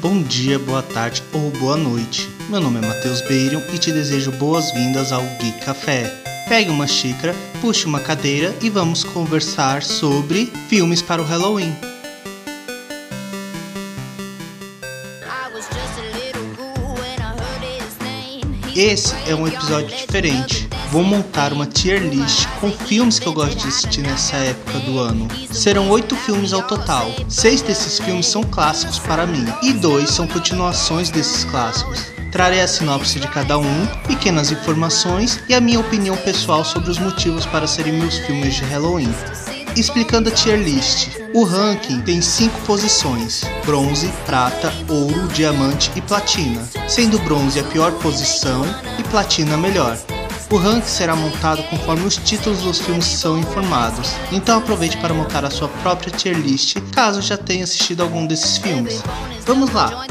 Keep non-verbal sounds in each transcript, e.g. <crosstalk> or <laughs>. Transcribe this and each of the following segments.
bom dia, boa tarde ou boa noite. Meu nome é Matheus Beirion e te desejo boas-vindas ao Geek Café. Pegue uma xícara, puxe uma cadeira e vamos conversar sobre filmes para o Halloween. Esse é um episódio diferente. Vou montar uma tier list com filmes que eu gosto de assistir nessa época do ano. Serão oito filmes ao total. Seis desses filmes são clássicos para mim e dois são continuações desses clássicos. Trarei a sinopse de cada um, pequenas informações e a minha opinião pessoal sobre os motivos para serem meus filmes de Halloween. Explicando a tier list, o ranking tem 5 posições: bronze, prata, ouro, diamante e platina, sendo bronze a pior posição e platina a melhor. O ranking será montado conforme os títulos dos filmes são informados, então aproveite para montar a sua própria tier list caso já tenha assistido algum desses filmes. Vamos lá!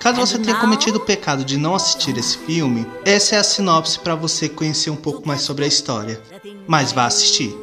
Caso você tenha cometido o pecado de não assistir esse filme, essa é a sinopse para você conhecer um pouco mais sobre a história. Mas vá assistir.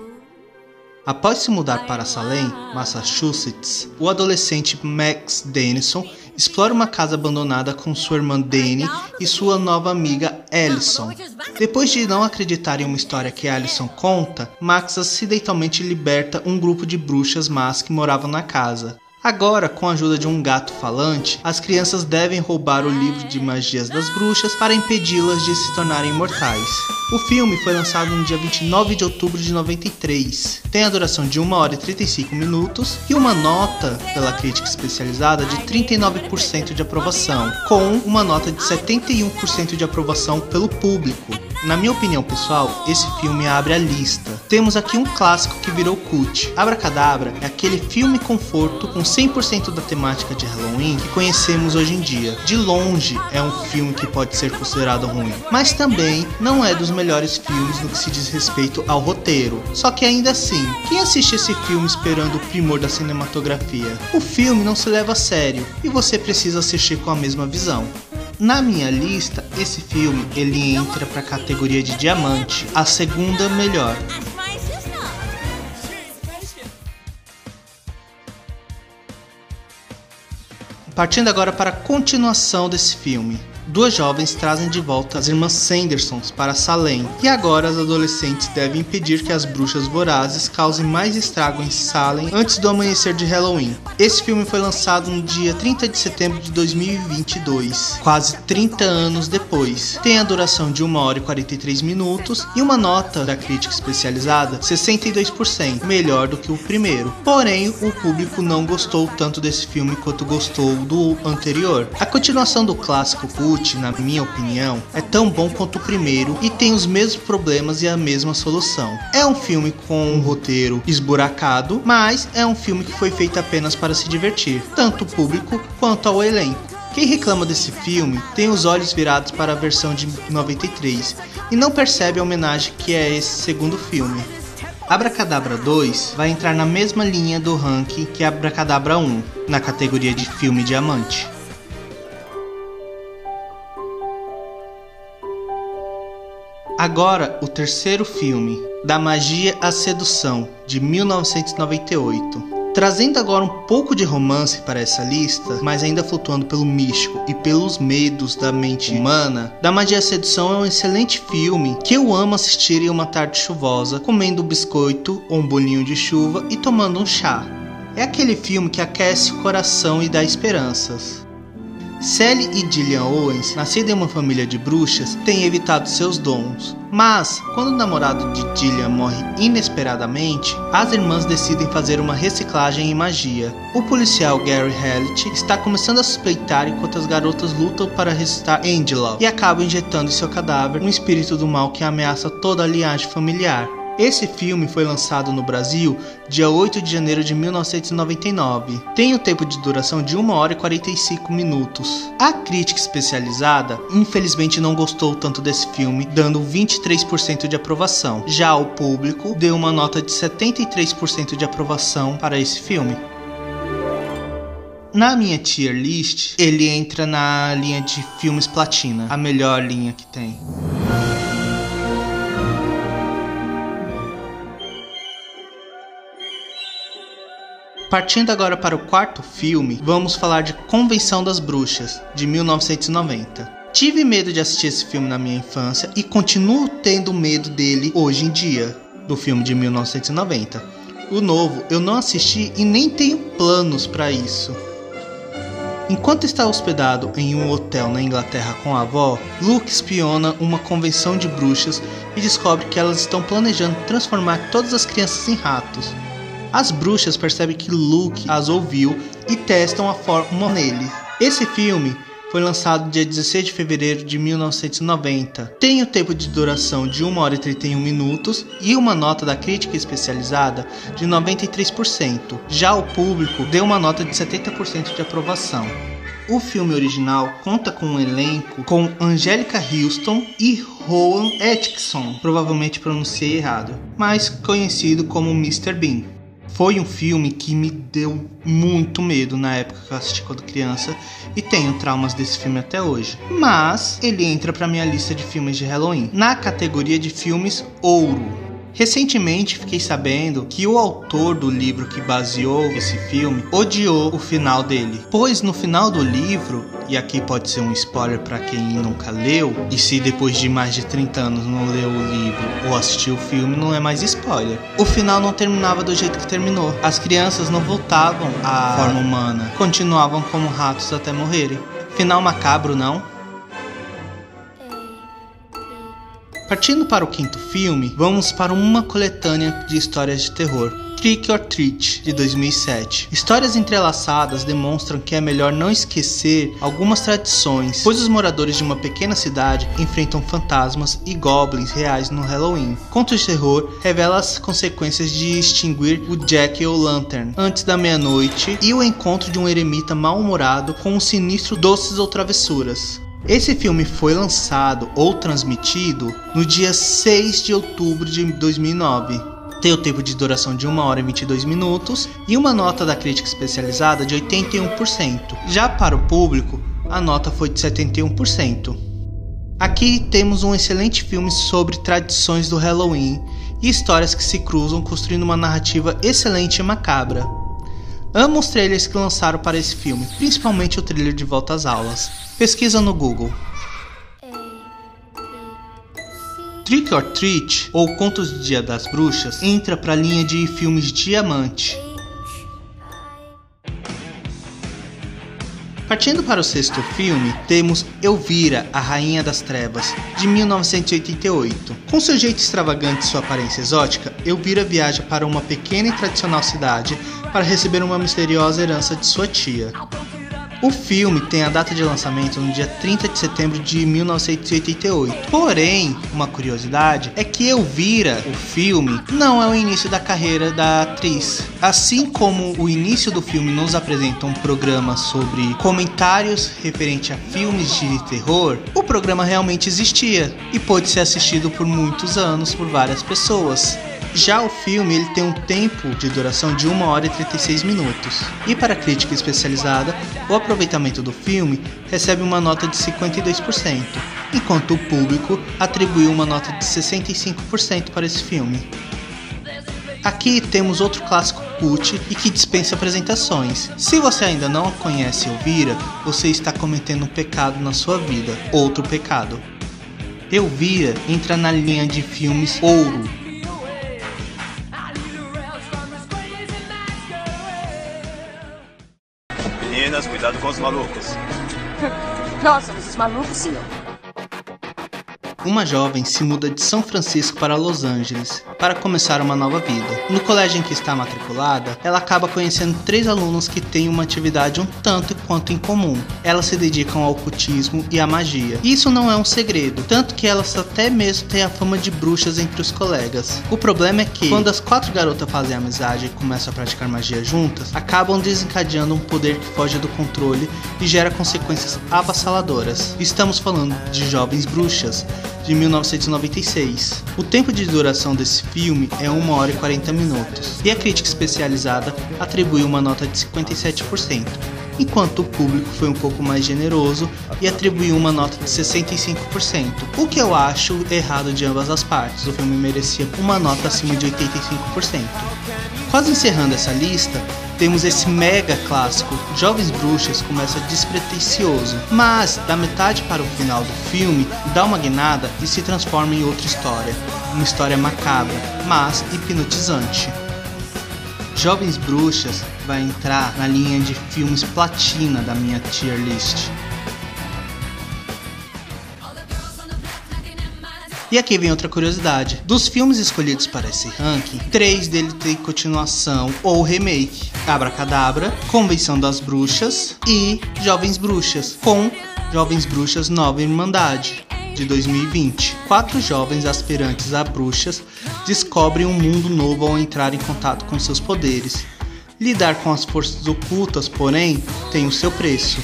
Após se mudar para Salem, Massachusetts, o adolescente Max Denison explora uma casa abandonada com sua irmã Dani e sua nova amiga Allison. Depois de não acreditar em uma história que Allison conta, Max acidentalmente liberta um grupo de bruxas más que moravam na casa. Agora, com a ajuda de um gato falante, as crianças devem roubar o livro de magias das bruxas para impedi-las de se tornarem imortais. O filme foi lançado no dia 29 de outubro de 93. Tem a duração de 1 hora e 35 minutos e uma nota pela crítica especializada de 39% de aprovação, com uma nota de 71% de aprovação pelo público. Na minha opinião pessoal, esse filme abre a lista. Temos aqui um clássico que virou cult. Abracadabra é aquele filme conforto com 100% da temática de Halloween que conhecemos hoje em dia. De longe é um filme que pode ser considerado ruim, mas também não é dos melhores filmes no que se diz respeito ao roteiro. Só que ainda assim, quem assiste esse filme esperando o primor da cinematografia? O filme não se leva a sério e você precisa assistir com a mesma visão. Na minha lista, esse filme ele entra para a categoria de diamante, a segunda melhor. Partindo agora para a continuação desse filme, duas jovens trazem de volta as irmãs Sandersons para Salem, e agora as adolescentes devem impedir que as bruxas vorazes causem mais estrago em Salem antes do amanhecer de Halloween. Esse filme foi lançado no dia 30 de setembro de 2022, quase 30 anos depois. Tem a duração de 1 hora e 43 minutos e uma nota da crítica especializada 62%, melhor do que o primeiro. Porém, o público não gostou tanto desse filme quanto gostou do anterior. A continuação do clássico reboot, na minha opinião, é tão bom quanto o primeiro e tem os mesmos problemas e a mesma solução. É um filme com um roteiro esburacado, mas é um filme que foi feito apenas para se divertir, tanto o público quanto ao elenco. Quem reclama desse filme tem os olhos virados para a versão de 93 e não percebe a homenagem que é esse segundo filme. Abracadabra 2 vai entrar na mesma linha do ranking que Abracadabra 1, na categoria de filme diamante. Agora, o terceiro filme, Da Magia à Sedução, de 1998. Trazendo agora um pouco de romance para essa lista, mas ainda flutuando pelo místico e pelos medos da mente humana, Da Magia à Sedução é um excelente filme que eu amo assistir em uma tarde chuvosa, comendo um biscoito ou um bolinho de chuva e tomando um chá. É aquele filme que aquece o coração e dá esperanças. Sally e Gillian Owens, nascida em uma família de bruxas, têm evitado seus dons. Mas, quando o namorado de Gillian morre inesperadamente, as irmãs decidem fazer uma reciclagem em magia. O policial Gary Hallett está começando a suspeitar enquanto as garotas lutam para ressuscitar Angela e acabam injetando em seu cadáver um espírito do mal que ameaça toda a linhagem familiar. Esse filme foi lançado no Brasil dia 8 de janeiro de 1999. Tem o um tempo de duração de 1 hora e 45 minutos. A crítica especializada infelizmente não gostou tanto desse filme, dando 23% de aprovação. Já o público deu uma nota de 73% de aprovação para esse filme. Na minha tier list, ele entra na linha de filmes platina, a melhor linha que tem. Partindo agora para o quarto filme, vamos falar de Convenção das Bruxas, de 1990. Tive medo de assistir esse filme na minha infância e continuo tendo medo dele hoje em dia, do filme de 1990. O novo eu não assisti e nem tenho planos para isso. Enquanto está hospedado em um hotel na Inglaterra com a avó, Luke espiona uma convenção de bruxas e descobre que elas estão planejando transformar todas as crianças em ratos. As bruxas percebem que Luke as ouviu e testam a forma nele. Esse filme foi lançado dia 16 de fevereiro de 1990. Tem o tempo de duração de 1 hora e 31 minutos e uma nota da crítica especializada de 93%. Já o público deu uma nota de 70% de aprovação. O filme original conta com um elenco com Angélica Houston e Rowan Atkinson, provavelmente pronunciei errado, mas conhecido como Mr. Bean. Foi um filme que me deu muito medo na época que eu assisti quando criança e tenho traumas desse filme até hoje. Mas ele entra para minha lista de filmes de Halloween na categoria de filmes ouro. Recentemente fiquei sabendo que o autor do livro que baseou esse filme odiou o final dele, pois no final do livro, e aqui pode ser um spoiler para quem nunca leu, e se depois de mais de 30 anos não leu o livro ou assistiu o filme, não é mais spoiler. O final não terminava do jeito que terminou. As crianças não voltavam à forma humana, continuavam como ratos até morrerem. Final macabro, não? Partindo para o quinto filme, vamos para uma coletânea de histórias de terror. Trick or Treat, de 2007. Histórias entrelaçadas demonstram que é melhor não esquecer algumas tradições, pois os moradores de uma pequena cidade enfrentam fantasmas e goblins reais no Halloween. Contos de terror revela as consequências de extinguir o Jack o Lantern antes da meia-noite e o encontro de um eremita mal-humorado com um sinistro doces ou travessuras. Esse filme foi lançado ou transmitido no dia 6 de outubro de 2009. Tem o tempo de duração de 1 hora e 22 minutos e uma nota da crítica especializada de 81%. Já para o público, a nota foi de 71%. Aqui temos um excelente filme sobre tradições do Halloween e histórias que se cruzam, construindo uma narrativa excelente e macabra. Amo os trailers que lançaram para esse filme, principalmente o trailer de Volta às Aulas. Pesquisa no Google. Trick or Treat, ou Contos de Dia das Bruxas, entra para a linha de filmes Diamante. Partindo para o sexto filme, temos Elvira, a Rainha das Trevas, de 1988. Com seu jeito extravagante e sua aparência exótica, Elvira viaja para uma pequena e tradicional cidade para receber uma misteriosa herança de sua tia. O filme tem a data de lançamento no dia 30 de setembro de 1988. Porém, uma curiosidade é que Elvira, o filme, não é o início da carreira da atriz. Assim como o início do filme nos apresenta um programa sobre comentários referente a filmes de terror, o programa realmente existia e pôde ser assistido por muitos anos por várias pessoas. Já o filme ele tem um tempo de duração de 1 hora e 36 minutos. E para a crítica especializada, o aproveitamento do filme recebe uma nota de 52%, enquanto o público atribuiu uma nota de 65% para esse filme. Aqui temos outro clássico cult e que dispensa apresentações. Se você ainda não conhece Elvira, você está cometendo um pecado na sua vida, outro pecado. Elvira entra na linha de filmes ouro Meninas, cuidado com os malucos. <laughs> Nossa, esses malucos sim. Uma jovem se muda de São Francisco para Los Angeles para começar uma nova vida. No colégio em que está matriculada, ela acaba conhecendo três alunos que têm uma atividade um tanto quanto em comum. Elas se dedicam ao ocultismo e à magia. Isso não é um segredo, tanto que elas até mesmo têm a fama de bruxas entre os colegas. O problema é que, quando as quatro garotas fazem amizade e começam a praticar magia juntas, acabam desencadeando um poder que foge do controle e gera consequências avassaladoras. Estamos falando de jovens bruxas de 1996. O tempo de duração desse filme é 1 hora e 40 minutos, e a crítica especializada atribuiu uma nota de 57%, enquanto o público foi um pouco mais generoso e atribuiu uma nota de 65%, o que eu acho errado de ambas as partes. O filme merecia uma nota acima de 85%. Quase encerrando essa lista, temos esse mega clássico. Jovens Bruxas começa despretensioso, mas da metade para o final do filme dá uma guinada e se transforma em outra história. Uma história macabra, mas hipnotizante. Jovens Bruxas vai entrar na linha de filmes platina da minha tier list. E aqui vem outra curiosidade. Dos filmes escolhidos para esse ranking, três deles têm continuação ou remake. Abracadabra, Convenção das Bruxas e Jovens Bruxas, com Jovens Bruxas Nova Irmandade, de 2020. Quatro jovens aspirantes a bruxas descobrem um mundo novo ao entrar em contato com seus poderes. Lidar com as forças ocultas, porém, tem o seu preço.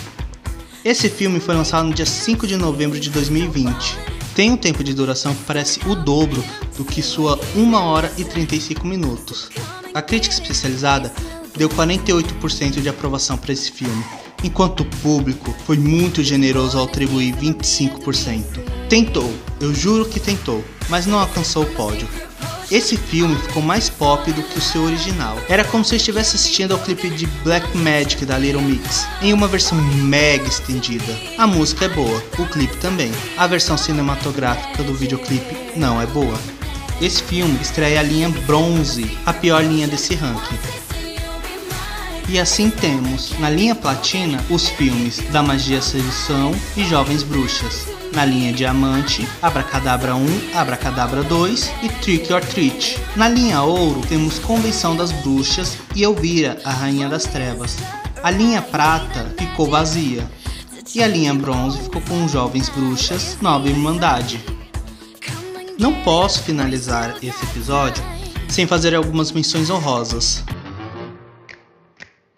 Esse filme foi lançado no dia 5 de novembro de 2020 tem um tempo de duração que parece o dobro do que sua 1 hora e 35 minutos. A crítica especializada deu 48% de aprovação para esse filme, enquanto o público foi muito generoso ao atribuir 25%. Tentou, eu juro que tentou, mas não alcançou o pódio. Esse filme ficou mais pop do que o seu original. Era como se eu estivesse assistindo ao clipe de Black Magic da Little Mix, em uma versão mega estendida. A música é boa, o clipe também. A versão cinematográfica do videoclipe não é boa. Esse filme estreia a linha Bronze, a pior linha desse ranking. E assim temos, na linha platina, os filmes Da Magia Sedução e Jovens Bruxas na linha Diamante, Abracadabra 1, Abracadabra 2 e Trick or Treat. Na linha Ouro temos Convenção das Bruxas e Elvira, a Rainha das Trevas. A linha Prata ficou vazia. E a linha Bronze ficou com Jovens Bruxas, Nova Irmandade. Não posso finalizar esse episódio sem fazer algumas menções honrosas.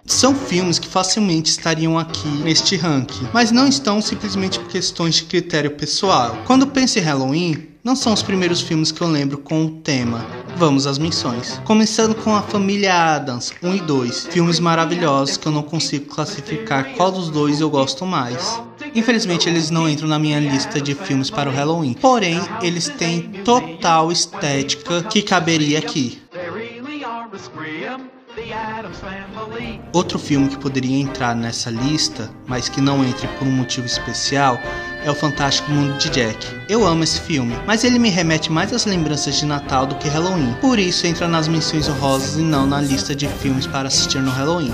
São filmes que facilmente estariam aqui neste ranking, mas não estão simplesmente por questões de critério pessoal. Quando penso em Halloween, não são os primeiros filmes que eu lembro com o tema. Vamos às menções. Começando com a família Adams 1 e 2, filmes maravilhosos que eu não consigo classificar qual dos dois eu gosto mais. Infelizmente eles não entram na minha lista de filmes para o Halloween, porém eles têm total estética que caberia aqui. Outro filme que poderia entrar nessa lista, mas que não entre por um motivo especial, é o Fantástico Mundo de Jack. Eu amo esse filme, mas ele me remete mais às lembranças de Natal do que Halloween. Por isso entra nas menções honrosas e não na lista de filmes para assistir no Halloween.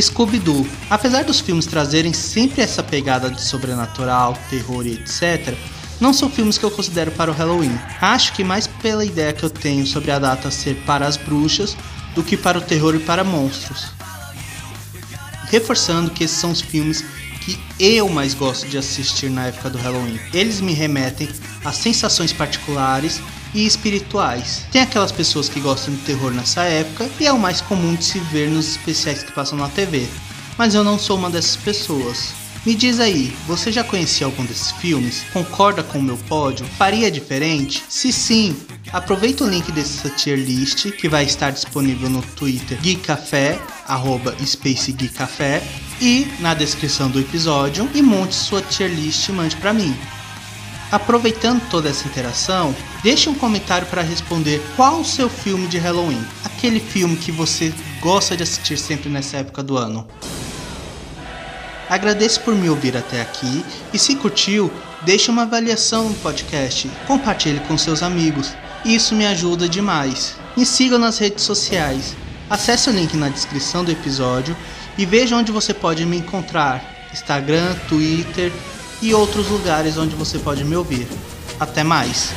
Scooby-Doo. Apesar dos filmes trazerem sempre essa pegada de sobrenatural, terror e etc., não são filmes que eu considero para o Halloween. Acho que mais pela ideia que eu tenho sobre a data ser para as bruxas do que para o terror e para monstros. Reforçando que esses são os filmes que eu mais gosto de assistir na época do Halloween. Eles me remetem a sensações particulares e espirituais. Tem aquelas pessoas que gostam de terror nessa época e é o mais comum de se ver nos especiais que passam na TV. Mas eu não sou uma dessas pessoas. Me diz aí, você já conhecia algum desses filmes? Concorda com o meu pódio? Faria diferente? Se sim, aproveita o link dessa tier list que vai estar disponível no Twitter Geekcafé, arroba Space Café, e na descrição do episódio e monte sua tier list e mande para mim. Aproveitando toda essa interação, deixe um comentário para responder qual o seu filme de Halloween, aquele filme que você gosta de assistir sempre nessa época do ano. Agradeço por me ouvir até aqui e se curtiu, deixe uma avaliação no podcast, compartilhe com seus amigos. Isso me ajuda demais. Me sigam nas redes sociais. Acesse o link na descrição do episódio e veja onde você pode me encontrar: Instagram, Twitter e outros lugares onde você pode me ouvir. Até mais!